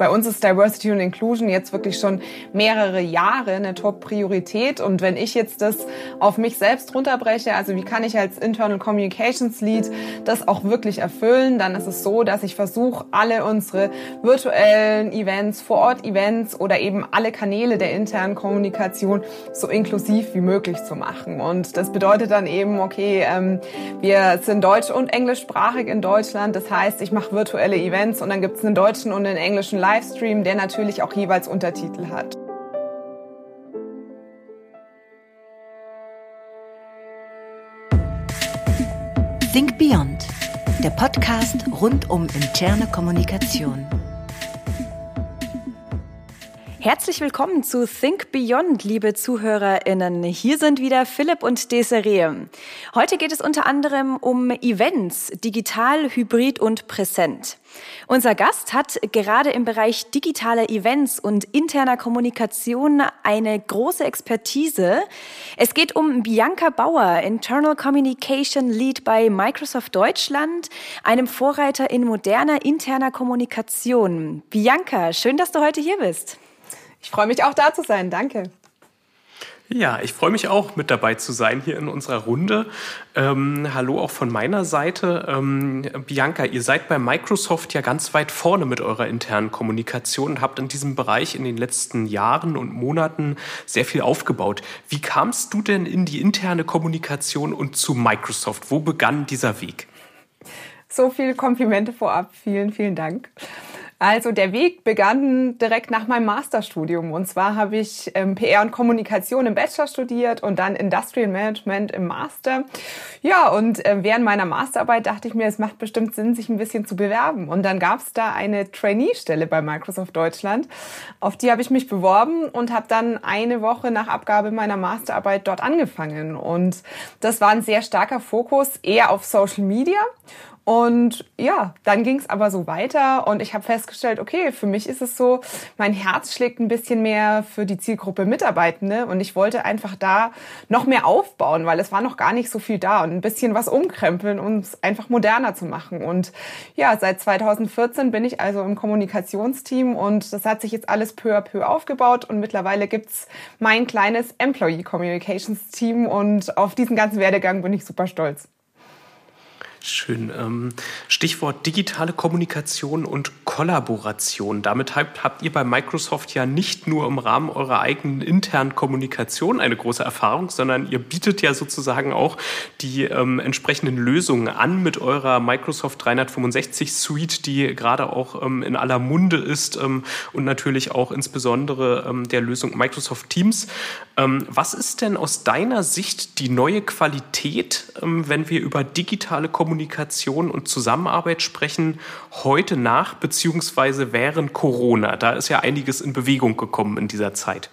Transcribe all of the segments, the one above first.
bei uns ist Diversity und Inclusion jetzt wirklich schon mehrere Jahre eine Top-Priorität. Und wenn ich jetzt das auf mich selbst runterbreche, also wie kann ich als Internal Communications Lead das auch wirklich erfüllen, dann ist es so, dass ich versuche, alle unsere virtuellen Events, Vor-Ort-Events oder eben alle Kanäle der internen Kommunikation so inklusiv wie möglich zu machen. Und das bedeutet dann eben, okay, ähm, wir sind deutsch- und englischsprachig in Deutschland. Das heißt, ich mache virtuelle Events und dann gibt es einen deutschen und einen englischen Livestream, der natürlich auch jeweils Untertitel hat. Think Beyond, der Podcast rund um interne Kommunikation. Herzlich willkommen zu Think Beyond, liebe ZuhörerInnen. Hier sind wieder Philipp und Desiree. Heute geht es unter anderem um Events, digital, hybrid und präsent. Unser Gast hat gerade im Bereich digitaler Events und interner Kommunikation eine große Expertise. Es geht um Bianca Bauer, Internal Communication Lead bei Microsoft Deutschland, einem Vorreiter in moderner interner Kommunikation. Bianca, schön, dass du heute hier bist. Ich freue mich auch da zu sein. Danke. Ja, ich freue mich auch mit dabei zu sein hier in unserer Runde. Ähm, hallo auch von meiner Seite. Ähm, Bianca, ihr seid bei Microsoft ja ganz weit vorne mit eurer internen Kommunikation und habt in diesem Bereich in den letzten Jahren und Monaten sehr viel aufgebaut. Wie kamst du denn in die interne Kommunikation und zu Microsoft? Wo begann dieser Weg? So viele Komplimente vorab. Vielen, vielen Dank. Also der Weg begann direkt nach meinem Masterstudium. Und zwar habe ich ähm, PR und Kommunikation im Bachelor studiert und dann Industrial Management im Master. Ja, und äh, während meiner Masterarbeit dachte ich mir, es macht bestimmt Sinn, sich ein bisschen zu bewerben. Und dann gab es da eine Trainee-Stelle bei Microsoft Deutschland. Auf die habe ich mich beworben und habe dann eine Woche nach Abgabe meiner Masterarbeit dort angefangen. Und das war ein sehr starker Fokus eher auf Social Media und ja, dann ging es aber so weiter und ich habe festgestellt, okay, für mich ist es so, mein Herz schlägt ein bisschen mehr für die Zielgruppe Mitarbeitende und ich wollte einfach da noch mehr aufbauen, weil es war noch gar nicht so viel da und ein bisschen was umkrempeln, um es einfach moderner zu machen. Und ja, seit 2014 bin ich also im Kommunikationsteam und das hat sich jetzt alles peu à peu aufgebaut und mittlerweile gibt's mein kleines Employee Communications Team und auf diesen ganzen Werdegang bin ich super stolz. Schön. Ähm, Stichwort digitale Kommunikation und Kollaboration. Damit habt ihr bei Microsoft ja nicht nur im Rahmen eurer eigenen internen Kommunikation eine große Erfahrung, sondern ihr bietet ja sozusagen auch die ähm, entsprechenden Lösungen an mit eurer Microsoft 365 Suite, die gerade auch ähm, in aller Munde ist ähm, und natürlich auch insbesondere ähm, der Lösung Microsoft Teams. Ähm, was ist denn aus deiner Sicht die neue Qualität, wenn wir über digitale Kommunikation Kommunikation und Zusammenarbeit sprechen, heute nach bzw. während Corona. Da ist ja einiges in Bewegung gekommen in dieser Zeit.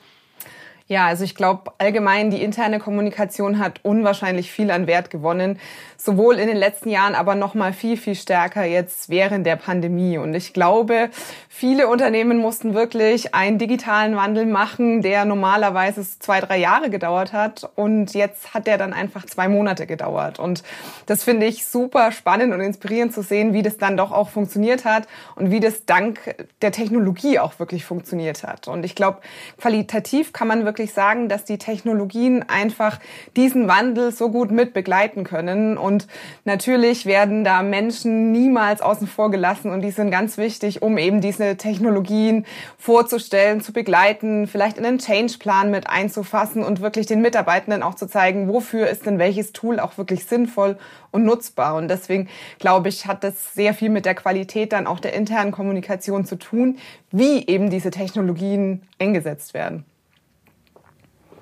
Ja, also ich glaube allgemein, die interne Kommunikation hat unwahrscheinlich viel an Wert gewonnen, sowohl in den letzten Jahren, aber noch mal viel viel stärker jetzt während der Pandemie. Und ich glaube, viele Unternehmen mussten wirklich einen digitalen Wandel machen, der normalerweise zwei drei Jahre gedauert hat, und jetzt hat der dann einfach zwei Monate gedauert. Und das finde ich super spannend und inspirierend zu sehen, wie das dann doch auch funktioniert hat und wie das dank der Technologie auch wirklich funktioniert hat. Und ich glaube, qualitativ kann man wirklich wirklich sagen, dass die Technologien einfach diesen Wandel so gut mit begleiten können. Und natürlich werden da Menschen niemals außen vor gelassen und die sind ganz wichtig, um eben diese Technologien vorzustellen, zu begleiten, vielleicht in einen Change-Plan mit einzufassen und wirklich den Mitarbeitenden auch zu zeigen, wofür ist denn welches Tool auch wirklich sinnvoll und nutzbar. Und deswegen glaube ich, hat das sehr viel mit der Qualität dann auch der internen Kommunikation zu tun, wie eben diese Technologien eingesetzt werden.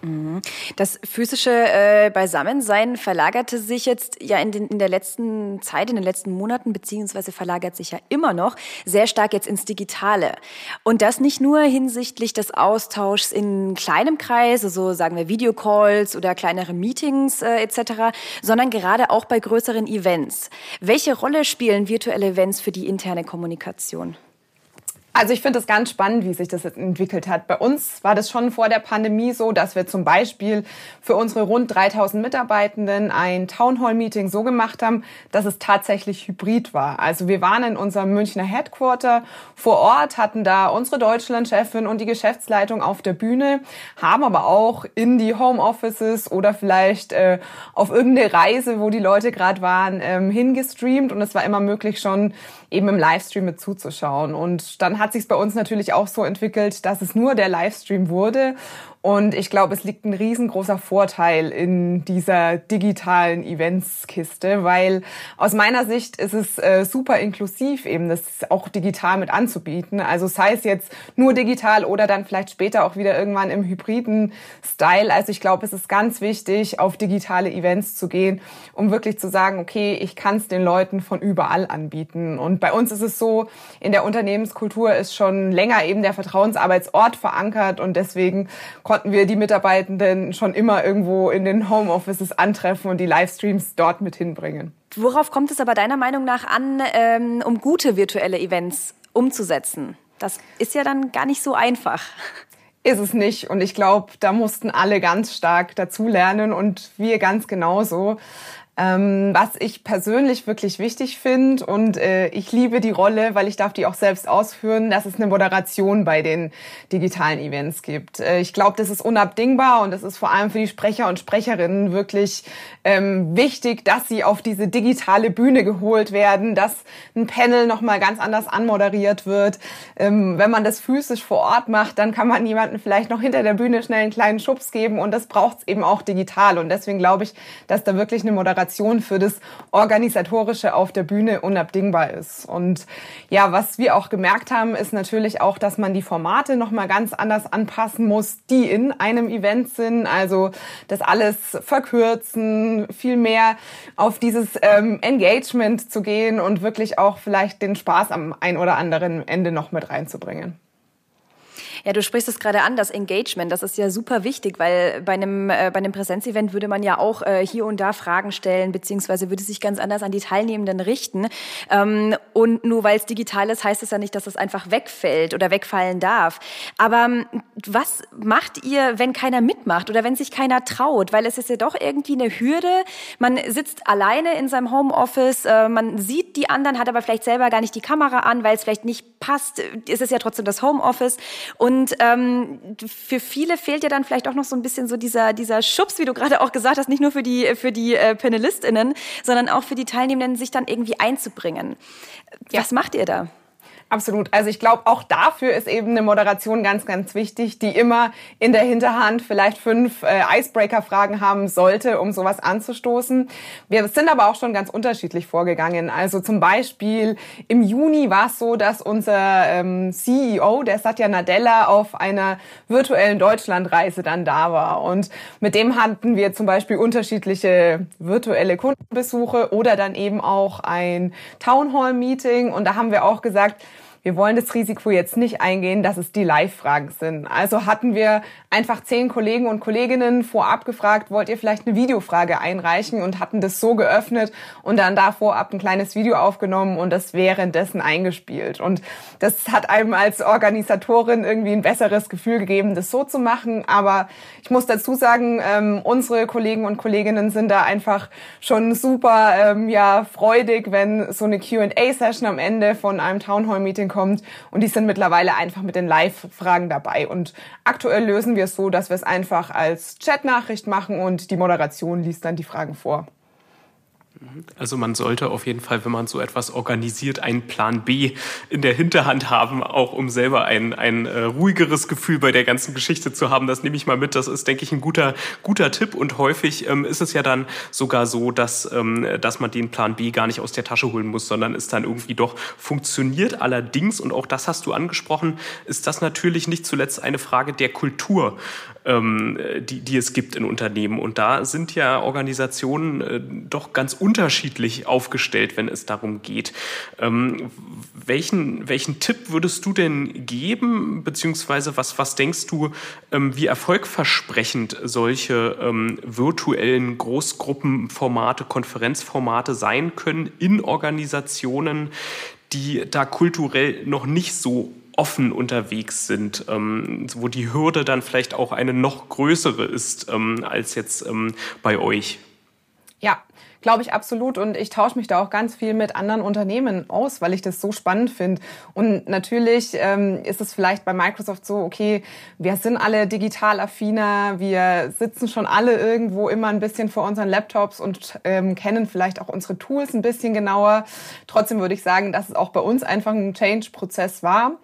Mhm. Das physische äh, Beisammensein verlagerte sich jetzt ja in, den, in der letzten Zeit, in den letzten Monaten, beziehungsweise verlagert sich ja immer noch sehr stark jetzt ins Digitale. Und das nicht nur hinsichtlich des Austauschs in kleinem Kreis, also sagen wir Videocalls oder kleinere Meetings äh, etc., sondern gerade auch bei größeren Events. Welche Rolle spielen virtuelle Events für die interne Kommunikation? Also ich finde es ganz spannend, wie sich das entwickelt hat. Bei uns war das schon vor der Pandemie so, dass wir zum Beispiel für unsere rund 3000 Mitarbeitenden ein Townhall-Meeting so gemacht haben, dass es tatsächlich hybrid war. Also wir waren in unserem Münchner Headquarter vor Ort, hatten da unsere Deutschland-Chefin und die Geschäftsleitung auf der Bühne, haben aber auch in die Homeoffices oder vielleicht äh, auf irgendeine Reise, wo die Leute gerade waren, ähm, hingestreamt und es war immer möglich schon eben im Livestream mit zuzuschauen. Und dann hat sich es bei uns natürlich auch so entwickelt, dass es nur der Livestream wurde und ich glaube, es liegt ein riesengroßer Vorteil in dieser digitalen Eventskiste, weil aus meiner Sicht ist es äh, super inklusiv, eben das auch digital mit anzubieten. Also sei es jetzt nur digital oder dann vielleicht später auch wieder irgendwann im hybriden Style. Also ich glaube, es ist ganz wichtig, auf digitale Events zu gehen, um wirklich zu sagen, okay, ich kann es den Leuten von überall anbieten. Und bei uns ist es so, in der Unternehmenskultur ist schon länger eben der Vertrauensarbeitsort verankert und deswegen konnten wir die Mitarbeitenden schon immer irgendwo in den Homeoffices antreffen und die Livestreams dort mit hinbringen. Worauf kommt es aber deiner Meinung nach an, ähm, um gute virtuelle Events umzusetzen? Das ist ja dann gar nicht so einfach. Ist es nicht. Und ich glaube, da mussten alle ganz stark dazulernen und wir ganz genauso. Ähm, was ich persönlich wirklich wichtig finde und äh, ich liebe die Rolle, weil ich darf die auch selbst ausführen, dass es eine Moderation bei den digitalen Events gibt. Äh, ich glaube, das ist unabdingbar und es ist vor allem für die Sprecher und Sprecherinnen wirklich ähm, wichtig, dass sie auf diese digitale Bühne geholt werden, dass ein Panel nochmal ganz anders anmoderiert wird. Ähm, wenn man das physisch vor Ort macht, dann kann man jemanden vielleicht noch hinter der Bühne schnell einen kleinen Schubs geben und das braucht es eben auch digital und deswegen glaube ich, dass da wirklich eine Moderation Moderation für das Organisatorische auf der Bühne unabdingbar ist. Und ja, was wir auch gemerkt haben, ist natürlich auch, dass man die Formate nochmal ganz anders anpassen muss, die in einem Event sind. Also das alles verkürzen, viel mehr auf dieses ähm, Engagement zu gehen und wirklich auch vielleicht den Spaß am ein oder anderen Ende noch mit reinzubringen. Ja, du sprichst es gerade an, das Engagement, das ist ja super wichtig, weil bei einem, äh, bei einem Präsenzevent würde man ja auch äh, hier und da Fragen stellen, beziehungsweise würde sich ganz anders an die Teilnehmenden richten. Ähm, und nur weil es digital ist, heißt es ja nicht, dass es einfach wegfällt oder wegfallen darf. Aber ähm, was macht ihr, wenn keiner mitmacht oder wenn sich keiner traut? Weil es ist ja doch irgendwie eine Hürde. Man sitzt alleine in seinem Homeoffice, äh, man sieht die anderen, hat aber vielleicht selber gar nicht die Kamera an, weil es vielleicht nicht passt. Ist es ja trotzdem das Homeoffice. Und und ähm, für viele fehlt ja dann vielleicht auch noch so ein bisschen so dieser, dieser Schubs, wie du gerade auch gesagt hast, nicht nur für die, für die äh, PanelistInnen, sondern auch für die Teilnehmenden, sich dann irgendwie einzubringen. Ja. Was macht ihr da? Absolut. Also ich glaube, auch dafür ist eben eine Moderation ganz, ganz wichtig, die immer in der Hinterhand vielleicht fünf äh, Icebreaker-Fragen haben sollte, um sowas anzustoßen. Wir sind aber auch schon ganz unterschiedlich vorgegangen. Also zum Beispiel im Juni war es so, dass unser ähm, CEO, der Satya Nadella, auf einer virtuellen Deutschlandreise dann da war. Und mit dem hatten wir zum Beispiel unterschiedliche virtuelle Kundenbesuche oder dann eben auch ein Townhall-Meeting. Und da haben wir auch gesagt, wir wollen das Risiko jetzt nicht eingehen, dass es die Live-Fragen sind. Also hatten wir einfach zehn Kollegen und Kolleginnen vorab gefragt, wollt ihr vielleicht eine Videofrage einreichen und hatten das so geöffnet und dann da vorab ein kleines Video aufgenommen und das währenddessen eingespielt. Und das hat einem als Organisatorin irgendwie ein besseres Gefühl gegeben, das so zu machen. Aber ich muss dazu sagen, ähm, unsere Kollegen und Kolleginnen sind da einfach schon super ähm, ja, freudig, wenn so eine Q&A-Session am Ende von einem Townhall-Meeting kommt. Und die sind mittlerweile einfach mit den Live-Fragen dabei. Und aktuell lösen wir es so, dass wir es einfach als Chatnachricht machen und die Moderation liest dann die Fragen vor. Also man sollte auf jeden Fall, wenn man so etwas organisiert, einen Plan B in der Hinterhand haben, auch um selber ein, ein äh, ruhigeres Gefühl bei der ganzen Geschichte zu haben. Das nehme ich mal mit. Das ist, denke ich, ein guter, guter Tipp. Und häufig ähm, ist es ja dann sogar so, dass, ähm, dass man den Plan B gar nicht aus der Tasche holen muss, sondern es dann irgendwie doch funktioniert. Allerdings, und auch das hast du angesprochen, ist das natürlich nicht zuletzt eine Frage der Kultur ähm, die, die es gibt in Unternehmen. Und da sind ja Organisationen äh, doch ganz unterschiedlich aufgestellt, wenn es darum geht. Ähm, welchen, welchen Tipp würdest du denn geben, beziehungsweise was, was denkst du, ähm, wie erfolgversprechend solche ähm, virtuellen Großgruppenformate, Konferenzformate sein können in Organisationen, die da kulturell noch nicht so offen unterwegs sind, ähm, wo die Hürde dann vielleicht auch eine noch größere ist ähm, als jetzt ähm, bei euch? Ja, Glaube ich absolut. Und ich tausche mich da auch ganz viel mit anderen Unternehmen aus, weil ich das so spannend finde. Und natürlich ähm, ist es vielleicht bei Microsoft so, okay, wir sind alle digital affiner, wir sitzen schon alle irgendwo immer ein bisschen vor unseren Laptops und ähm, kennen vielleicht auch unsere Tools ein bisschen genauer. Trotzdem würde ich sagen, dass es auch bei uns einfach ein Change-Prozess war.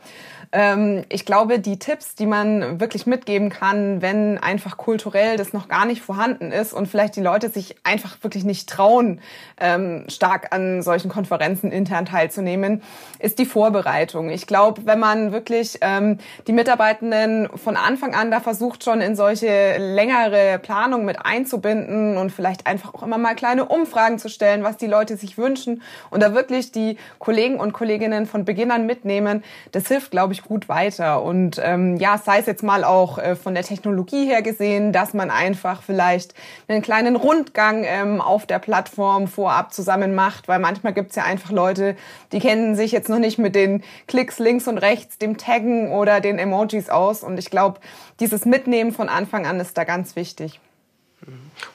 Ähm, ich glaube, die Tipps, die man wirklich mitgeben kann, wenn einfach kulturell das noch gar nicht vorhanden ist und vielleicht die Leute sich einfach wirklich nicht trauen, ähm, stark an solchen Konferenzen intern teilzunehmen, ist die Vorbereitung. Ich glaube, wenn man wirklich ähm, die Mitarbeitenden von Anfang an da versucht, schon in solche längere Planung mit einzubinden und vielleicht einfach auch immer mal kleine Umfragen zu stellen, was die Leute sich wünschen und da wirklich die Kollegen und Kolleginnen von Beginn an mitnehmen, das hilft, glaube ich, gut weiter. Und ähm, ja, sei es jetzt mal auch äh, von der Technologie her gesehen, dass man einfach vielleicht einen kleinen Rundgang ähm, auf der Plattform vorab zusammen macht, weil manchmal gibt's ja einfach Leute, die kennen sich jetzt noch nicht mit den Klicks links und rechts, dem Taggen oder den Emojis aus. Und ich glaube, dieses Mitnehmen von Anfang an ist da ganz wichtig.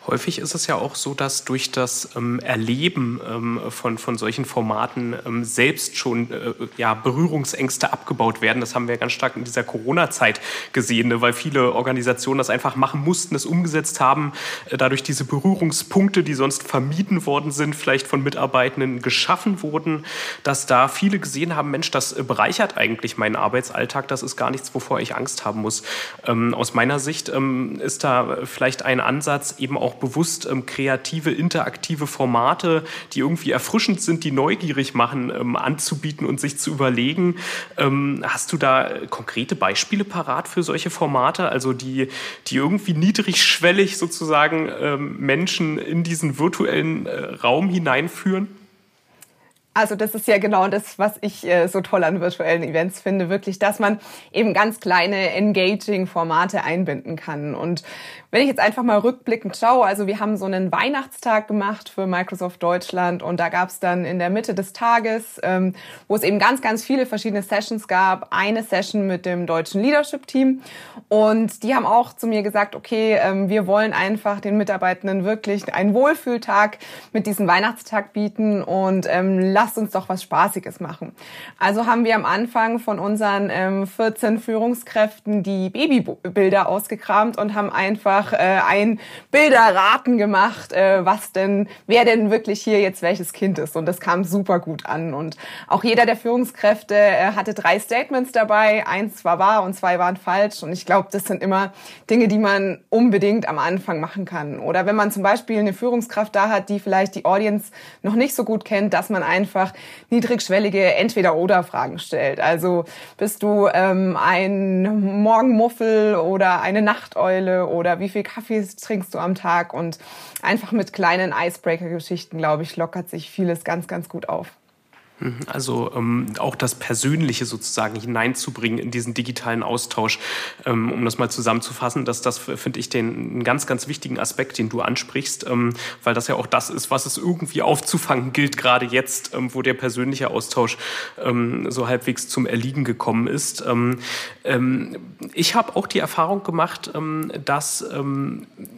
Häufig ist es ja auch so, dass durch das ähm, Erleben ähm, von, von solchen Formaten ähm, selbst schon äh, ja, Berührungsängste abgebaut werden. Das haben wir ganz stark in dieser Corona-Zeit gesehen, ne? weil viele Organisationen das einfach machen mussten, es umgesetzt haben, äh, dadurch diese Berührungspunkte, die sonst vermieden worden sind, vielleicht von Mitarbeitenden geschaffen wurden, dass da viele gesehen haben, Mensch, das äh, bereichert eigentlich meinen Arbeitsalltag, das ist gar nichts, wovor ich Angst haben muss. Ähm, aus meiner Sicht ähm, ist da vielleicht ein Ansatz, eben auch bewusst ähm, kreative, interaktive Formate, die irgendwie erfrischend sind, die neugierig machen, ähm, anzubieten und sich zu überlegen. Ähm, hast du da konkrete Beispiele parat für solche Formate, also die, die irgendwie niedrigschwellig sozusagen ähm, Menschen in diesen virtuellen äh, Raum hineinführen? Also das ist ja genau das, was ich äh, so toll an virtuellen Events finde, wirklich, dass man eben ganz kleine engaging Formate einbinden kann. Und wenn ich jetzt einfach mal rückblickend schaue, also wir haben so einen Weihnachtstag gemacht für Microsoft Deutschland und da gab es dann in der Mitte des Tages, ähm, wo es eben ganz, ganz viele verschiedene Sessions gab, eine Session mit dem deutschen Leadership Team und die haben auch zu mir gesagt, okay, ähm, wir wollen einfach den Mitarbeitenden wirklich einen Wohlfühltag mit diesem Weihnachtstag bieten und ähm, lasst uns doch was Spaßiges machen. Also haben wir am Anfang von unseren ähm, 14 Führungskräften die Babybilder ausgekramt und haben einfach einfach äh, ein Bilderraten gemacht, äh, was denn, wer denn wirklich hier jetzt welches Kind ist. Und das kam super gut an. Und auch jeder der Führungskräfte äh, hatte drei Statements dabei. Eins war wahr und zwei waren falsch. Und ich glaube, das sind immer Dinge, die man unbedingt am Anfang machen kann. Oder wenn man zum Beispiel eine Führungskraft da hat, die vielleicht die Audience noch nicht so gut kennt, dass man einfach niedrigschwellige Entweder-Oder-Fragen stellt. Also bist du ähm, ein Morgenmuffel oder eine Nachteule oder wie viel Kaffee trinkst du am Tag und einfach mit kleinen Icebreaker-Geschichten, glaube ich, lockert sich vieles ganz, ganz gut auf. Mhm. Also ähm, auch das Persönliche sozusagen hineinzubringen in diesen digitalen Austausch, ähm, um das mal zusammenzufassen, dass das finde ich den einen ganz, ganz wichtigen Aspekt, den du ansprichst, ähm, weil das ja auch das ist, was es irgendwie aufzufangen gilt, gerade jetzt, ähm, wo der persönliche Austausch ähm, so halbwegs zum Erliegen gekommen ist. Ähm, ich habe auch die Erfahrung gemacht, dass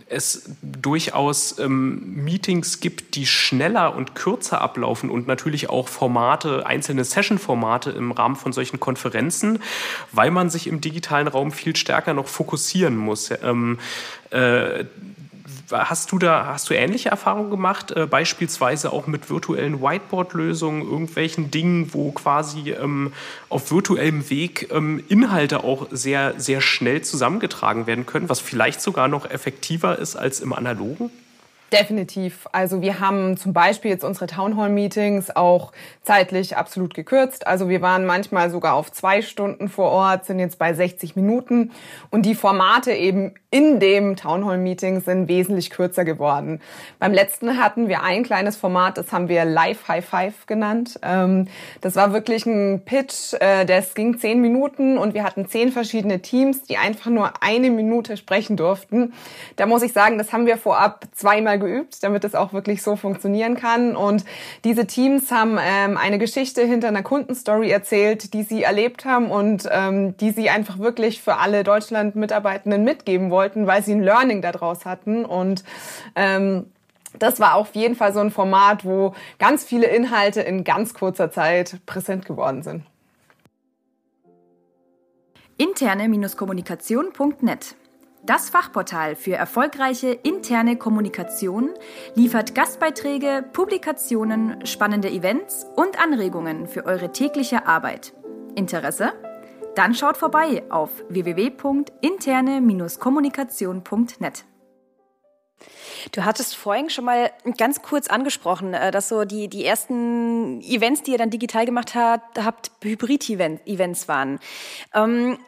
es durchaus Meetings gibt, die schneller und kürzer ablaufen und natürlich auch Formate Formate, einzelne Session-Formate im Rahmen von solchen Konferenzen, weil man sich im digitalen Raum viel stärker noch fokussieren muss. Ähm, äh, Hast du da, hast du ähnliche Erfahrungen gemacht, äh, beispielsweise auch mit virtuellen Whiteboard-Lösungen, irgendwelchen Dingen, wo quasi ähm, auf virtuellem Weg ähm, Inhalte auch sehr, sehr schnell zusammengetragen werden können, was vielleicht sogar noch effektiver ist als im analogen? Definitiv. Also wir haben zum Beispiel jetzt unsere Townhall-Meetings auch zeitlich absolut gekürzt. Also wir waren manchmal sogar auf zwei Stunden vor Ort, sind jetzt bei 60 Minuten. Und die Formate eben in dem Townhall-Meeting sind wesentlich kürzer geworden. Beim letzten hatten wir ein kleines Format, das haben wir Live High Five genannt. Ähm, das war wirklich ein Pitch, äh, das ging zehn Minuten und wir hatten zehn verschiedene Teams, die einfach nur eine Minute sprechen durften. Da muss ich sagen, das haben wir vorab zweimal Mal geübt, damit es auch wirklich so funktionieren kann. Und diese Teams haben ähm, eine Geschichte hinter einer Kundenstory erzählt, die sie erlebt haben und ähm, die sie einfach wirklich für alle Deutschland-Mitarbeitenden mitgeben wollten, weil sie ein Learning daraus hatten. Und ähm, das war auf jeden Fall so ein Format, wo ganz viele Inhalte in ganz kurzer Zeit präsent geworden sind. Interne-kommunikation.net das Fachportal für erfolgreiche interne Kommunikation liefert Gastbeiträge, Publikationen, spannende Events und Anregungen für eure tägliche Arbeit. Interesse? Dann schaut vorbei auf www.interne-kommunikation.net. Du hattest vorhin schon mal ganz kurz angesprochen, äh, dass so die, die ersten Events, die ihr dann digital gemacht habt, Hybrid-Events waren. Ähm,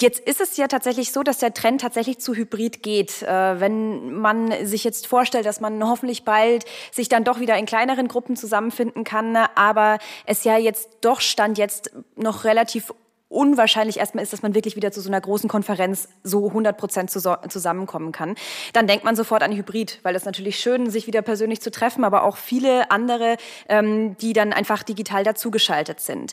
Jetzt ist es ja tatsächlich so, dass der Trend tatsächlich zu Hybrid geht. Äh, wenn man sich jetzt vorstellt, dass man hoffentlich bald sich dann doch wieder in kleineren Gruppen zusammenfinden kann, aber es ja jetzt doch stand jetzt noch relativ unwahrscheinlich erstmal ist, dass man wirklich wieder zu so einer großen Konferenz so 100 Prozent zusammenkommen kann. Dann denkt man sofort an Hybrid, weil es natürlich schön, sich wieder persönlich zu treffen, aber auch viele andere, ähm, die dann einfach digital dazugeschaltet sind.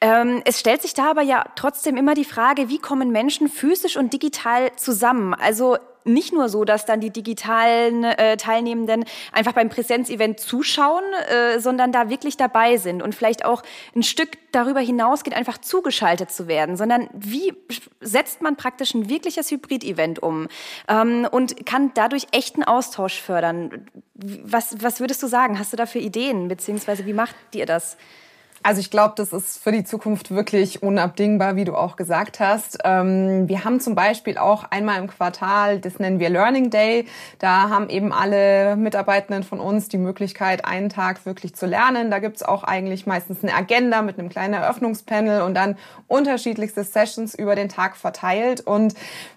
Ähm, es stellt sich da aber ja trotzdem immer die Frage, wie kommen Menschen physisch und digital zusammen? Also nicht nur so, dass dann die digitalen äh, Teilnehmenden einfach beim Präsenzevent zuschauen, äh, sondern da wirklich dabei sind und vielleicht auch ein Stück darüber hinausgeht, einfach zugeschaltet zu werden, sondern wie setzt man praktisch ein wirkliches Hybrid-Event um ähm, und kann dadurch echten Austausch fördern. Was, was würdest du sagen? Hast du dafür Ideen, beziehungsweise wie macht ihr das? Also ich glaube, das ist für die Zukunft wirklich unabdingbar, wie du auch gesagt hast. Ähm, wir haben zum Beispiel auch einmal im Quartal, das nennen wir Learning Day. Da haben eben alle Mitarbeitenden von uns die Möglichkeit, einen Tag wirklich zu lernen. Da gibt's auch eigentlich meistens eine Agenda mit einem kleinen Eröffnungspanel und dann unterschiedlichste Sessions über den Tag verteilt. Und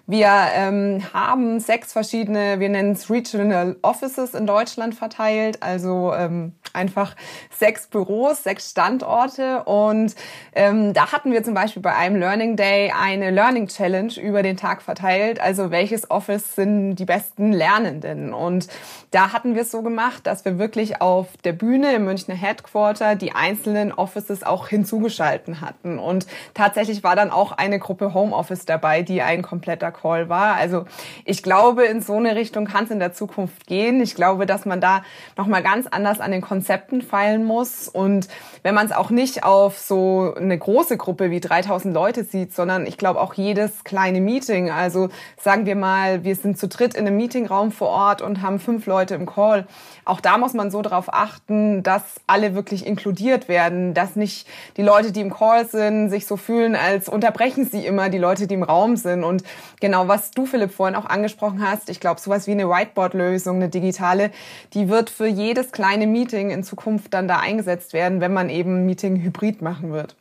wir ähm, haben sechs verschiedene, wir nennen es Regional Offices in Deutschland verteilt. Also ähm, einfach sechs Büros, sechs Standorte Orte. Und ähm, da hatten wir zum Beispiel bei einem Learning Day eine Learning Challenge über den Tag verteilt. Also welches Office sind die besten Lernenden? Und da hatten wir es so gemacht, dass wir wirklich auf der Bühne im Münchner Headquarter die einzelnen Offices auch hinzugeschalten hatten. Und tatsächlich war dann auch eine Gruppe Homeoffice dabei, die ein kompletter Call war. Also ich glaube, in so eine Richtung kann es in der Zukunft gehen. Ich glaube, dass man da nochmal ganz anders an den Konzepten feilen muss. Und wenn man es auch auch nicht auf so eine große Gruppe wie 3000 Leute sieht, sondern ich glaube auch jedes kleine Meeting. Also sagen wir mal, wir sind zu dritt in einem Meetingraum vor Ort und haben fünf Leute im Call. Auch da muss man so darauf achten, dass alle wirklich inkludiert werden, dass nicht die Leute, die im Call sind, sich so fühlen, als unterbrechen sie immer die Leute, die im Raum sind. Und genau, was du, Philipp, vorhin auch angesprochen hast, ich glaube, sowas wie eine Whiteboard-Lösung, eine digitale, die wird für jedes kleine Meeting in Zukunft dann da eingesetzt werden, wenn man eben Meeting hybrid machen wird.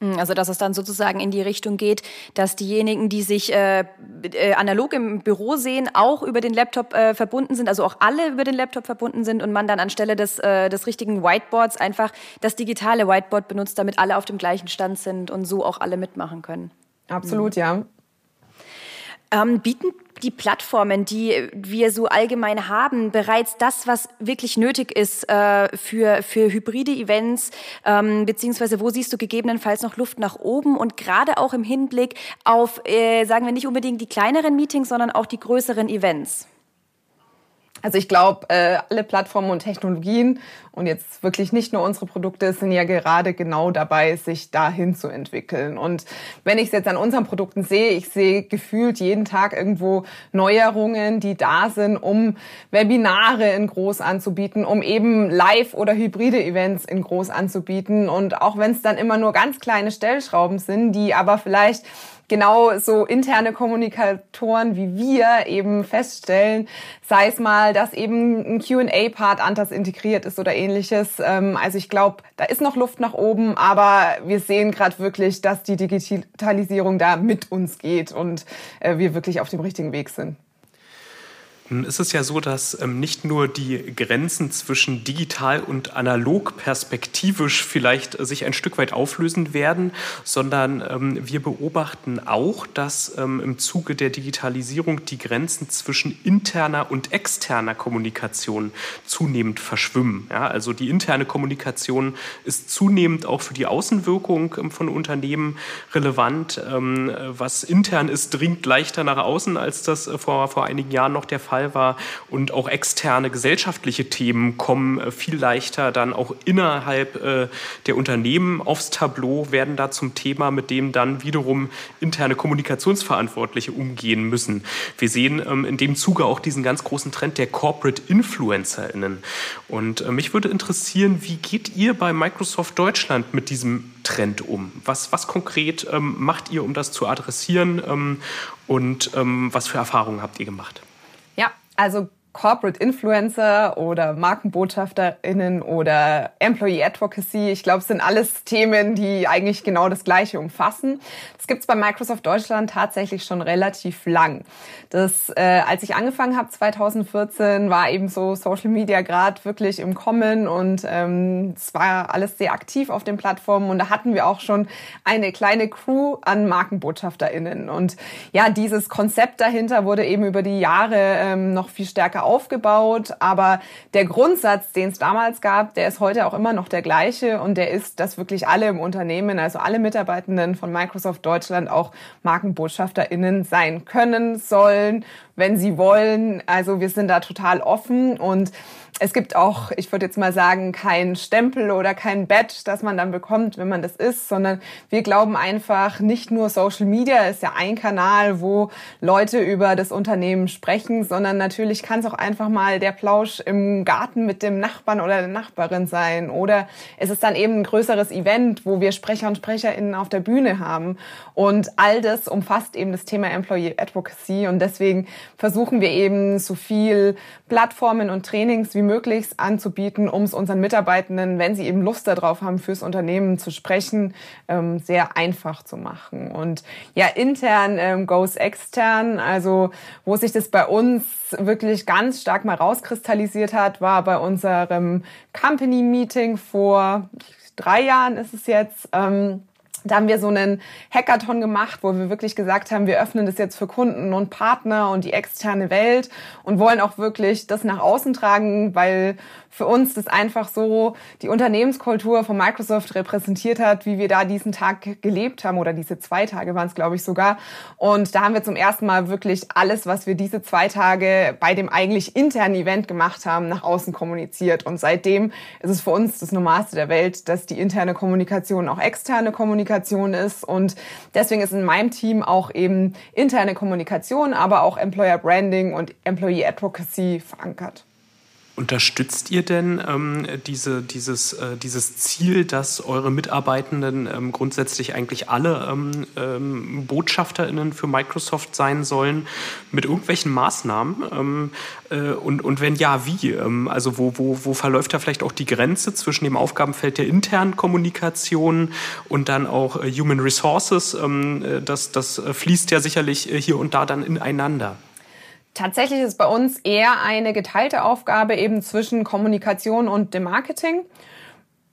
Hm, also dass es dann sozusagen in die Richtung geht, dass diejenigen, die sich äh, äh, analog im Büro sehen, auch über den Laptop äh, verbunden sind, also auch alle über den Laptop verbunden sind und man dann anstelle des, äh, des richtigen Whiteboards einfach das digitale Whiteboard benutzt, damit alle auf dem gleichen Stand sind und so auch alle mitmachen können. Absolut, mhm. ja. Ähm, bieten die Plattformen, die wir so allgemein haben, bereits das, was wirklich nötig ist äh, für, für hybride Events, ähm, beziehungsweise wo siehst du gegebenenfalls noch Luft nach oben und gerade auch im Hinblick auf, äh, sagen wir nicht unbedingt die kleineren Meetings, sondern auch die größeren Events? Also ich glaube, äh, alle Plattformen und Technologien und jetzt wirklich nicht nur unsere Produkte sind ja gerade genau dabei, sich dahin zu entwickeln. Und wenn ich es jetzt an unseren Produkten sehe, ich sehe gefühlt jeden Tag irgendwo Neuerungen, die da sind, um Webinare in groß anzubieten, um eben Live- oder hybride Events in groß anzubieten. Und auch wenn es dann immer nur ganz kleine Stellschrauben sind, die aber vielleicht genau so interne Kommunikatoren wie wir eben feststellen, sei es mal, dass eben ein Q&A-Part anders integriert ist oder ähnliches. Ähm, also ich glaube, da ist noch Luft nach oben, aber wir sehen gerade wirklich, dass die Digitalisierung da mit uns geht und äh, wir wirklich auf dem richtigen Weg sind. Nun ist es ja so, dass ähm, nicht nur die Grenzen zwischen digital und analog perspektivisch vielleicht äh, sich ein Stück weit auflösen werden, sondern ähm, wir beobachten auch, dass ähm, im Zuge der Digitalisierung die Grenzen zwischen interner und externer Kommunikation zunehmend verschwimmen. Ja, also die interne Kommunikation ist zunehmend auch für die Außenwirkung ähm, von Unternehmen relevant. Ähm, was intern ist, dringt leichter nach außen, als das äh, vor, vor einigen Jahren noch der Fall Fall war. Und auch externe gesellschaftliche Themen kommen äh, viel leichter dann auch innerhalb äh, der Unternehmen aufs Tableau, werden da zum Thema, mit dem dann wiederum interne Kommunikationsverantwortliche umgehen müssen. Wir sehen ähm, in dem Zuge auch diesen ganz großen Trend der Corporate InfluencerInnen. Und äh, mich würde interessieren, wie geht ihr bei Microsoft Deutschland mit diesem Trend um? Was, was konkret ähm, macht ihr, um das zu adressieren? Ähm, und ähm, was für Erfahrungen habt ihr gemacht? Also Corporate Influencer oder MarkenbotschafterInnen oder Employee Advocacy. Ich glaube, es sind alles Themen, die eigentlich genau das Gleiche umfassen. Das gibt es bei Microsoft Deutschland tatsächlich schon relativ lang. Das, äh, als ich angefangen habe 2014, war eben so Social Media gerade wirklich im Kommen und ähm, es war alles sehr aktiv auf den Plattformen und da hatten wir auch schon eine kleine Crew an MarkenbotschafterInnen. Und ja, dieses Konzept dahinter wurde eben über die Jahre ähm, noch viel stärker aufgebaut. Aber der Grundsatz, den es damals gab, der ist heute auch immer noch der gleiche und der ist, dass wirklich alle im Unternehmen, also alle Mitarbeitenden von Microsoft Deutschland auch MarkenbotschafterInnen sein können, sollen, wenn sie wollen. Also wir sind da total offen und es gibt auch, ich würde jetzt mal sagen, kein Stempel oder kein Badge, das man dann bekommt, wenn man das ist, sondern wir glauben einfach, nicht nur Social Media ist ja ein Kanal, wo Leute über das Unternehmen sprechen, sondern natürlich kann es auch einfach mal der Plausch im Garten mit dem Nachbarn oder der Nachbarin sein. Oder es ist dann eben ein größeres Event, wo wir Sprecher und SprecherInnen auf der Bühne haben. Und all das umfasst eben das Thema Employee Advocacy. Und deswegen versuchen wir eben so viel Plattformen und Trainings wie möglich anzubieten, um es unseren Mitarbeitenden, wenn sie eben Lust darauf haben, fürs Unternehmen zu sprechen, ähm, sehr einfach zu machen. Und ja, intern ähm, goes extern, also wo sich das bei uns wirklich ganz stark mal rauskristallisiert hat, war bei unserem Company Meeting vor drei Jahren ist es jetzt. Ähm, da haben wir so einen Hackathon gemacht, wo wir wirklich gesagt haben, wir öffnen das jetzt für Kunden und Partner und die externe Welt und wollen auch wirklich das nach außen tragen, weil für uns das einfach so die Unternehmenskultur von Microsoft repräsentiert hat, wie wir da diesen Tag gelebt haben oder diese zwei Tage waren es, glaube ich, sogar. Und da haben wir zum ersten Mal wirklich alles, was wir diese zwei Tage bei dem eigentlich internen Event gemacht haben, nach außen kommuniziert. Und seitdem ist es für uns das Normalste der Welt, dass die interne Kommunikation auch externe Kommunikation ist. Und deswegen ist in meinem Team auch eben interne Kommunikation, aber auch Employer Branding und Employee Advocacy verankert. Unterstützt ihr denn ähm, diese, dieses, äh, dieses Ziel, dass eure Mitarbeitenden ähm, grundsätzlich eigentlich alle ähm, ähm BotschafterInnen für Microsoft sein sollen, mit irgendwelchen Maßnahmen? Ähm, äh, und, und wenn ja, wie? Ähm, also wo, wo, wo verläuft da vielleicht auch die Grenze zwischen dem Aufgabenfeld der internen Kommunikation und dann auch äh, Human Resources? Äh, das, das fließt ja sicherlich äh, hier und da dann ineinander. Tatsächlich ist bei uns eher eine geteilte Aufgabe eben zwischen Kommunikation und dem Marketing.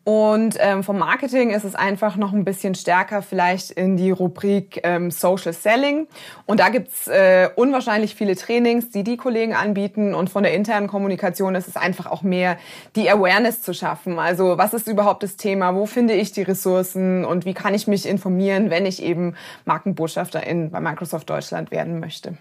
Und ähm, vom Marketing ist es einfach noch ein bisschen stärker vielleicht in die Rubrik ähm, Social Selling. Und da gibt's äh, unwahrscheinlich viele Trainings, die die Kollegen anbieten. Und von der internen Kommunikation ist es einfach auch mehr, die Awareness zu schaffen. Also was ist überhaupt das Thema? Wo finde ich die Ressourcen? Und wie kann ich mich informieren, wenn ich eben Markenbotschafterin bei Microsoft Deutschland werden möchte?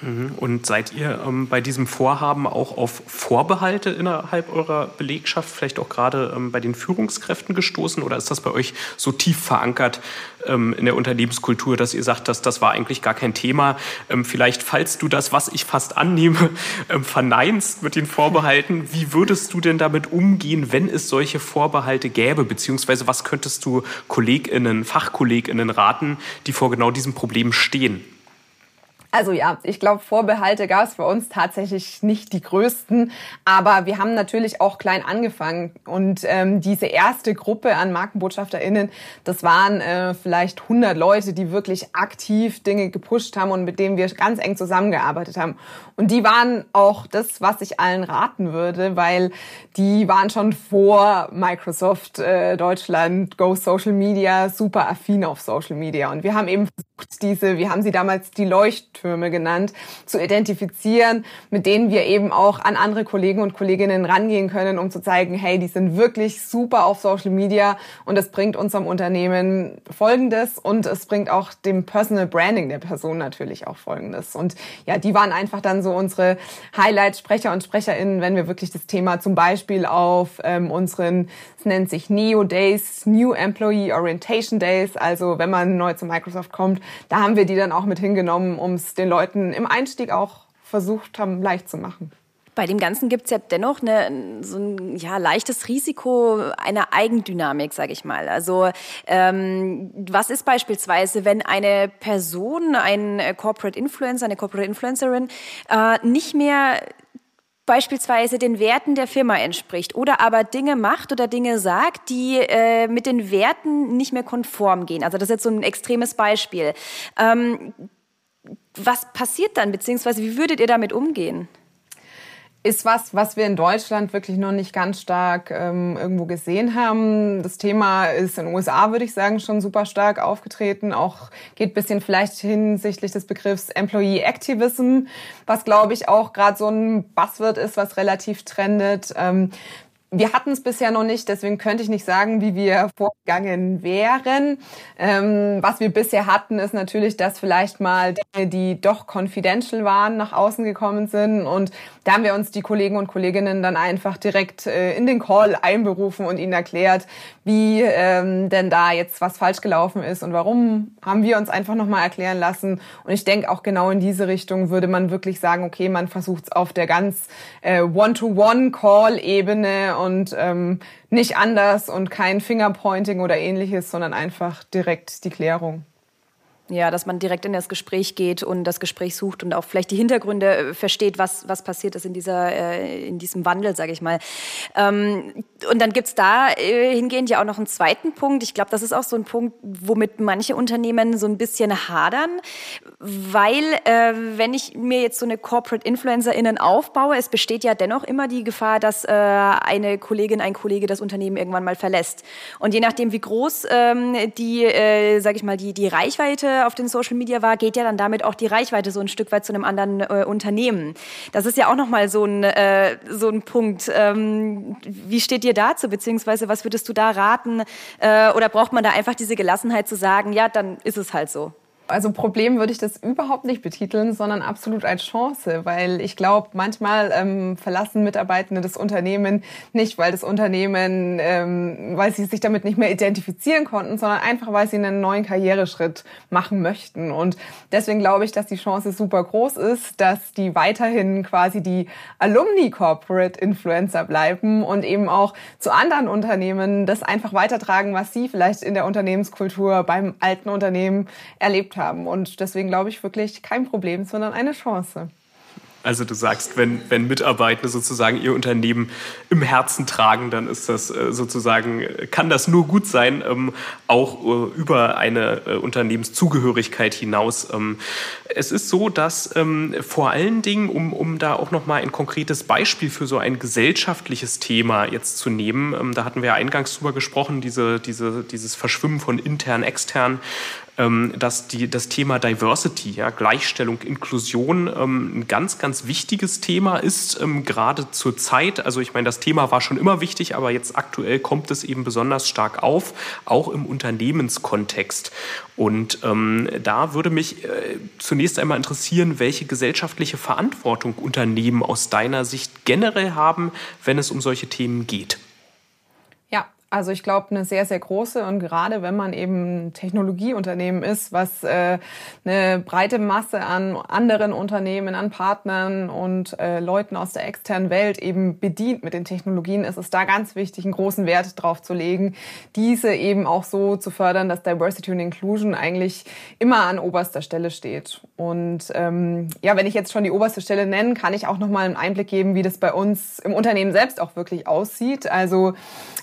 Mhm. Und seid ihr ähm, bei diesem Vorhaben auch auf Vorbehalte innerhalb eurer Belegschaft, vielleicht auch gerade ähm, bei den Führungskräften gestoßen? Oder ist das bei euch so tief verankert ähm, in der Unternehmenskultur, dass ihr sagt, dass das war eigentlich gar kein Thema? Ähm, vielleicht, falls du das, was ich fast annehme, ähm, verneinst mit den Vorbehalten, wie würdest du denn damit umgehen, wenn es solche Vorbehalte gäbe? Beziehungsweise was könntest du KollegInnen, FachkollegInnen raten, die vor genau diesem Problem stehen? Also ja, ich glaube, Vorbehalte gab es bei uns tatsächlich nicht die größten, aber wir haben natürlich auch klein angefangen und ähm, diese erste Gruppe an MarkenbotschafterInnen, das waren äh, vielleicht 100 Leute, die wirklich aktiv Dinge gepusht haben und mit denen wir ganz eng zusammengearbeitet haben. Und die waren auch das, was ich allen raten würde, weil die waren schon vor Microsoft äh, Deutschland, Go Social Media, super affin auf Social Media und wir haben eben versucht, diese, wir haben sie damals die Leucht Leuchttürme genannt, zu identifizieren, mit denen wir eben auch an andere Kollegen und Kolleginnen rangehen können, um zu zeigen, hey, die sind wirklich super auf Social Media und es bringt unserem Unternehmen Folgendes und es bringt auch dem Personal Branding der Person natürlich auch Folgendes. Und ja, die waren einfach dann so unsere Highlight-Sprecher und SprecherInnen, wenn wir wirklich das Thema zum Beispiel auf ähm, unseren, nennt sich Neo Days, New Employee Orientation Days, also wenn man neu zu Microsoft kommt, da haben wir die dann auch mit hingenommen, um es den Leuten im Einstieg auch versucht haben, leicht zu machen. Bei dem Ganzen gibt es ja dennoch eine, so ein ja, leichtes Risiko einer Eigendynamik, sage ich mal. Also ähm, was ist beispielsweise, wenn eine Person, ein Corporate Influencer, eine Corporate Influencerin äh, nicht mehr beispielsweise den Werten der Firma entspricht oder aber Dinge macht oder Dinge sagt, die äh, mit den Werten nicht mehr konform gehen. Also das ist jetzt so ein extremes Beispiel. Ähm, was passiert dann, beziehungsweise wie würdet ihr damit umgehen? Ist was, was wir in Deutschland wirklich noch nicht ganz stark ähm, irgendwo gesehen haben. Das Thema ist in den USA, würde ich sagen, schon super stark aufgetreten. Auch geht bisschen vielleicht hinsichtlich des Begriffs Employee Activism, was glaube ich auch gerade so ein Buzzword ist, was relativ trendet. Ähm, wir hatten es bisher noch nicht, deswegen könnte ich nicht sagen, wie wir vorgegangen wären. Ähm, was wir bisher hatten, ist natürlich, dass vielleicht mal Dinge, die doch confidential waren, nach außen gekommen sind. Und da haben wir uns die Kollegen und Kolleginnen dann einfach direkt äh, in den Call einberufen und ihnen erklärt, wie ähm, denn da jetzt was falsch gelaufen ist und warum haben wir uns einfach nochmal erklären lassen. Und ich denke auch genau in diese Richtung würde man wirklich sagen, okay, man versucht es auf der ganz äh, One-to-One-Call-Ebene und ähm, nicht anders und kein Fingerpointing oder ähnliches, sondern einfach direkt die Klärung. Ja, dass man direkt in das Gespräch geht und das Gespräch sucht und auch vielleicht die Hintergründe äh, versteht, was, was passiert ist in, dieser, äh, in diesem Wandel, sage ich mal. Ähm, und dann gibt's da äh, hingehend ja auch noch einen zweiten Punkt. Ich glaube, das ist auch so ein Punkt, womit manche Unternehmen so ein bisschen hadern, weil wenn ich mir jetzt so eine Corporate InfluencerInnen aufbaue, es besteht ja dennoch immer die Gefahr, dass eine Kollegin, ein Kollege das Unternehmen irgendwann mal verlässt. Und je nachdem, wie groß ähm, die, sage ich mal, die, die Reichweite auf den Social Media war, geht ja dann damit auch die Reichweite so ein Stück weit zu einem anderen äh, Unternehmen. Das ist ja auch nochmal so ein, äh, so ein Punkt. Ähm, wie steht ihr dazu, beziehungsweise was würdest du da raten? Äh, oder braucht man da einfach diese Gelassenheit zu sagen, ja, dann ist es halt so? Also Problem würde ich das überhaupt nicht betiteln, sondern absolut als Chance, weil ich glaube, manchmal ähm, verlassen Mitarbeitende das Unternehmen nicht, weil das Unternehmen, ähm, weil sie sich damit nicht mehr identifizieren konnten, sondern einfach, weil sie einen neuen Karriereschritt machen möchten. Und deswegen glaube ich, dass die Chance super groß ist, dass die weiterhin quasi die Alumni Corporate Influencer bleiben und eben auch zu anderen Unternehmen das einfach weitertragen, was sie vielleicht in der Unternehmenskultur beim alten Unternehmen erlebt haben. Und deswegen glaube ich wirklich kein Problem, sondern eine Chance. Also du sagst, wenn, wenn Mitarbeitende sozusagen ihr Unternehmen im Herzen tragen, dann ist das äh, sozusagen, kann das nur gut sein, ähm, auch äh, über eine äh, Unternehmenszugehörigkeit hinaus. Ähm, es ist so, dass ähm, vor allen Dingen, um, um da auch nochmal ein konkretes Beispiel für so ein gesellschaftliches Thema jetzt zu nehmen, da hatten wir ja eingangs drüber gesprochen, diese, diese, dieses Verschwimmen von intern, extern, dass die, das Thema Diversity, ja, Gleichstellung, Inklusion ähm, ein ganz, ganz wichtiges Thema ist, ähm, gerade zur Zeit. Also ich meine, das Thema war schon immer wichtig, aber jetzt aktuell kommt es eben besonders stark auf, auch im Unternehmenskontext. Und ähm, da würde mich äh, zunächst einmal interessieren, welche gesellschaftliche Verantwortung Unternehmen aus deiner Sicht generell haben, wenn es um solche Themen geht. Also ich glaube, eine sehr, sehr große und gerade wenn man eben ein Technologieunternehmen ist, was äh, eine breite Masse an anderen Unternehmen, an Partnern und äh, Leuten aus der externen Welt eben bedient mit den Technologien, ist es da ganz wichtig, einen großen Wert drauf zu legen, diese eben auch so zu fördern, dass Diversity und Inclusion eigentlich immer an oberster Stelle steht. Und ähm, ja, wenn ich jetzt schon die oberste Stelle nenne, kann ich auch nochmal einen Einblick geben, wie das bei uns im Unternehmen selbst auch wirklich aussieht. Also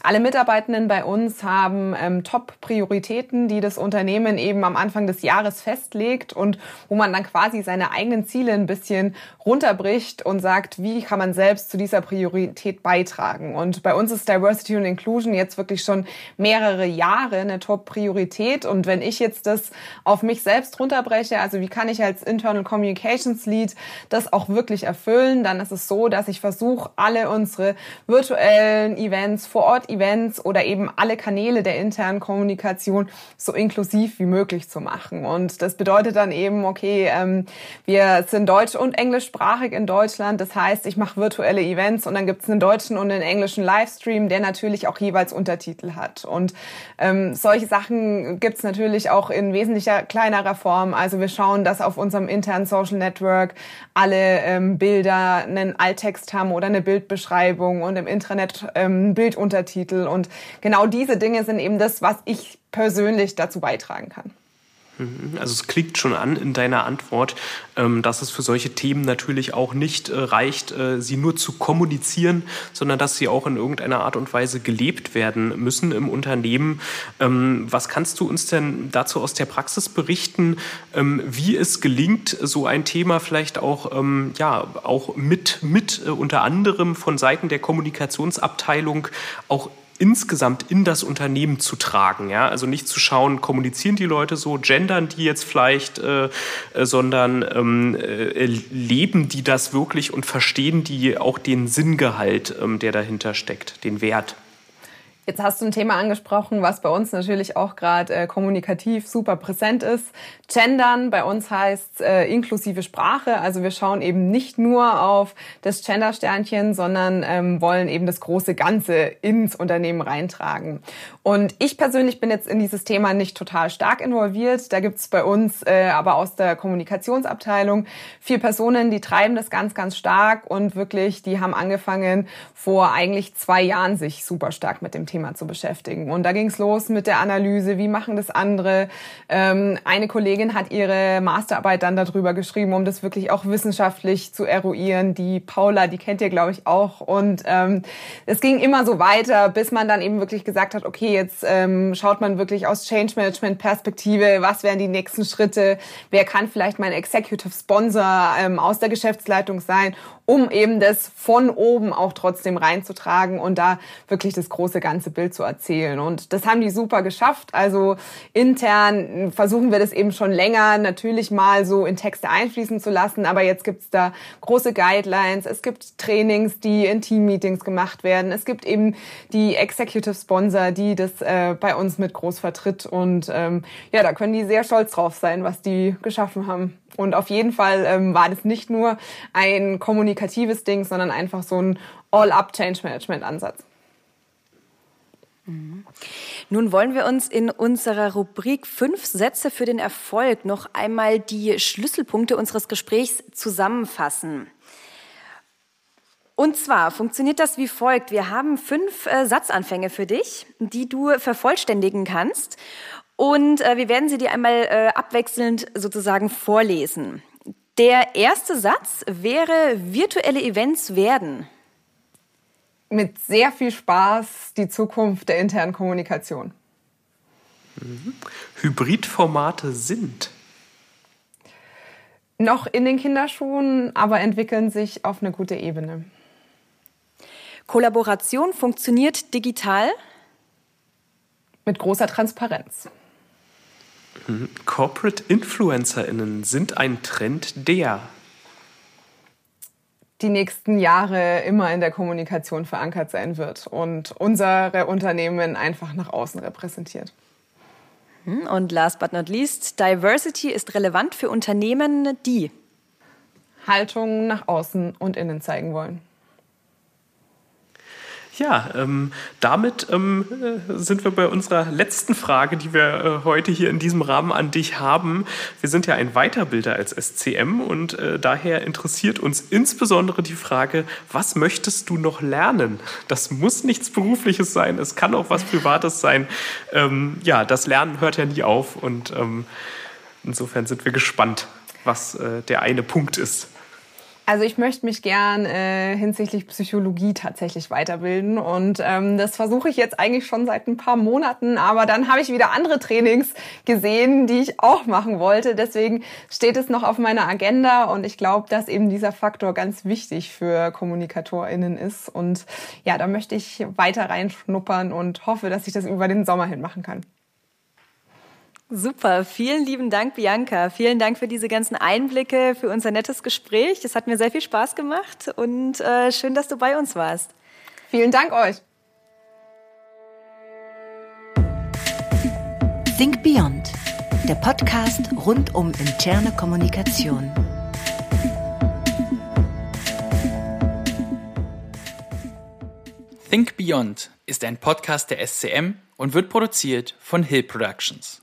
alle Mitarbeitenden bei uns haben ähm, Top-Prioritäten, die das Unternehmen eben am Anfang des Jahres festlegt und wo man dann quasi seine eigenen Ziele ein bisschen runterbricht und sagt, wie kann man selbst zu dieser Priorität beitragen. Und bei uns ist Diversity und Inclusion jetzt wirklich schon mehrere Jahre eine Top-Priorität. Und wenn ich jetzt das auf mich selbst runterbreche, also wie kann ich als Internal Communications Lead das auch wirklich erfüllen, dann ist es so, dass ich versuche, alle unsere virtuellen Events, vor Ort Events oder eben alle Kanäle der internen Kommunikation so inklusiv wie möglich zu machen. Und das bedeutet dann eben, okay, ähm, wir sind deutsch- und englischsprachig in Deutschland. Das heißt, ich mache virtuelle Events und dann gibt es einen deutschen und einen englischen Livestream, der natürlich auch jeweils Untertitel hat. Und ähm, solche Sachen gibt es natürlich auch in wesentlicher kleinerer Form. Also wir schauen, dass auf unserem internen Social Network alle ähm, Bilder einen Alttext haben oder eine Bildbeschreibung und im Intranet ähm, Bilduntertitel Titel. Und genau diese Dinge sind eben das, was ich persönlich dazu beitragen kann. Mhm. Also es klingt schon an in deiner Antwort, ähm, dass es für solche Themen natürlich auch nicht äh, reicht, äh, sie nur zu kommunizieren, sondern dass sie auch in irgendeiner Art und Weise gelebt werden müssen im Unternehmen. Ähm, was kannst du uns denn dazu aus der Praxis berichten, ähm, wie es gelingt, so ein Thema vielleicht auch, ja, auch mit, mit äh, unter anderem von Seiten der Kommunikationsabteilung auch insgesamt in das Unternehmen zu tragen. Ja? Also nicht zu schauen, kommunizieren die Leute so, gendern die jetzt vielleicht, äh, äh, sondern ähm, äh, leben die das wirklich und verstehen die auch den Sinngehalt, ähm, der dahinter steckt, den Wert. Jetzt hast du ein Thema angesprochen, was bei uns natürlich auch gerade äh, kommunikativ super präsent ist. Gendern bei uns heißt äh, inklusive Sprache. Also wir schauen eben nicht nur auf das Gender-Sternchen, sondern ähm, wollen eben das große Ganze ins Unternehmen reintragen. Und ich persönlich bin jetzt in dieses Thema nicht total stark involviert. Da gibt's bei uns äh, aber aus der Kommunikationsabteilung vier Personen, die treiben das ganz, ganz stark und wirklich, die haben angefangen vor eigentlich zwei Jahren sich super stark mit dem Thema zu beschäftigen. Und da ging es los mit der Analyse, wie machen das andere. Ähm, eine Kollegin hat ihre Masterarbeit dann darüber geschrieben, um das wirklich auch wissenschaftlich zu eruieren. Die Paula, die kennt ihr, glaube ich, auch. Und ähm, es ging immer so weiter, bis man dann eben wirklich gesagt hat, okay, jetzt ähm, schaut man wirklich aus Change Management Perspektive, was wären die nächsten Schritte, wer kann vielleicht mein Executive Sponsor ähm, aus der Geschäftsleitung sein um eben das von oben auch trotzdem reinzutragen und da wirklich das große ganze Bild zu erzählen. Und das haben die super geschafft. Also intern versuchen wir das eben schon länger natürlich mal so in Texte einfließen zu lassen, aber jetzt gibt's da große Guidelines, es gibt Trainings, die in Team-Meetings gemacht werden, es gibt eben die Executive Sponsor, die das äh, bei uns mit groß vertritt und ähm, ja, da können die sehr stolz drauf sein, was die geschaffen haben. Und auf jeden Fall ähm, war das nicht nur ein kommunikatives Ding, sondern einfach so ein All-up-Change-Management-Ansatz. Mhm. Nun wollen wir uns in unserer Rubrik fünf Sätze für den Erfolg noch einmal die Schlüsselpunkte unseres Gesprächs zusammenfassen. Und zwar funktioniert das wie folgt. Wir haben fünf äh, Satzanfänge für dich, die du vervollständigen kannst. Und äh, wir werden sie dir einmal äh, abwechselnd sozusagen vorlesen. Der erste Satz wäre, virtuelle Events werden. Mit sehr viel Spaß die Zukunft der internen Kommunikation. Mhm. Hybridformate sind. Noch in den Kinderschuhen, aber entwickeln sich auf eine gute Ebene. Kollaboration funktioniert digital? Mit großer Transparenz. Corporate InfluencerInnen sind ein Trend, der die nächsten Jahre immer in der Kommunikation verankert sein wird und unsere Unternehmen einfach nach außen repräsentiert. Hm, und last but not least, Diversity ist relevant für Unternehmen, die Haltung nach außen und innen zeigen wollen. Ja, ähm, damit ähm, äh, sind wir bei unserer letzten Frage, die wir äh, heute hier in diesem Rahmen an dich haben. Wir sind ja ein Weiterbilder als SCM und äh, daher interessiert uns insbesondere die Frage, was möchtest du noch lernen? Das muss nichts Berufliches sein, es kann auch was Privates sein. Ähm, ja, das Lernen hört ja nie auf und ähm, insofern sind wir gespannt, was äh, der eine Punkt ist. Also ich möchte mich gern äh, hinsichtlich Psychologie tatsächlich weiterbilden und ähm, das versuche ich jetzt eigentlich schon seit ein paar Monaten, aber dann habe ich wieder andere Trainings gesehen, die ich auch machen wollte. Deswegen steht es noch auf meiner Agenda und ich glaube, dass eben dieser Faktor ganz wichtig für KommunikatorInnen ist und ja, da möchte ich weiter reinschnuppern und hoffe, dass ich das über den Sommer hin machen kann. Super, vielen lieben Dank, Bianca. Vielen Dank für diese ganzen Einblicke, für unser nettes Gespräch. Das hat mir sehr viel Spaß gemacht und äh, schön, dass du bei uns warst. Vielen Dank euch. Think Beyond, der Podcast rund um interne Kommunikation. Think Beyond ist ein Podcast der SCM und wird produziert von Hill Productions.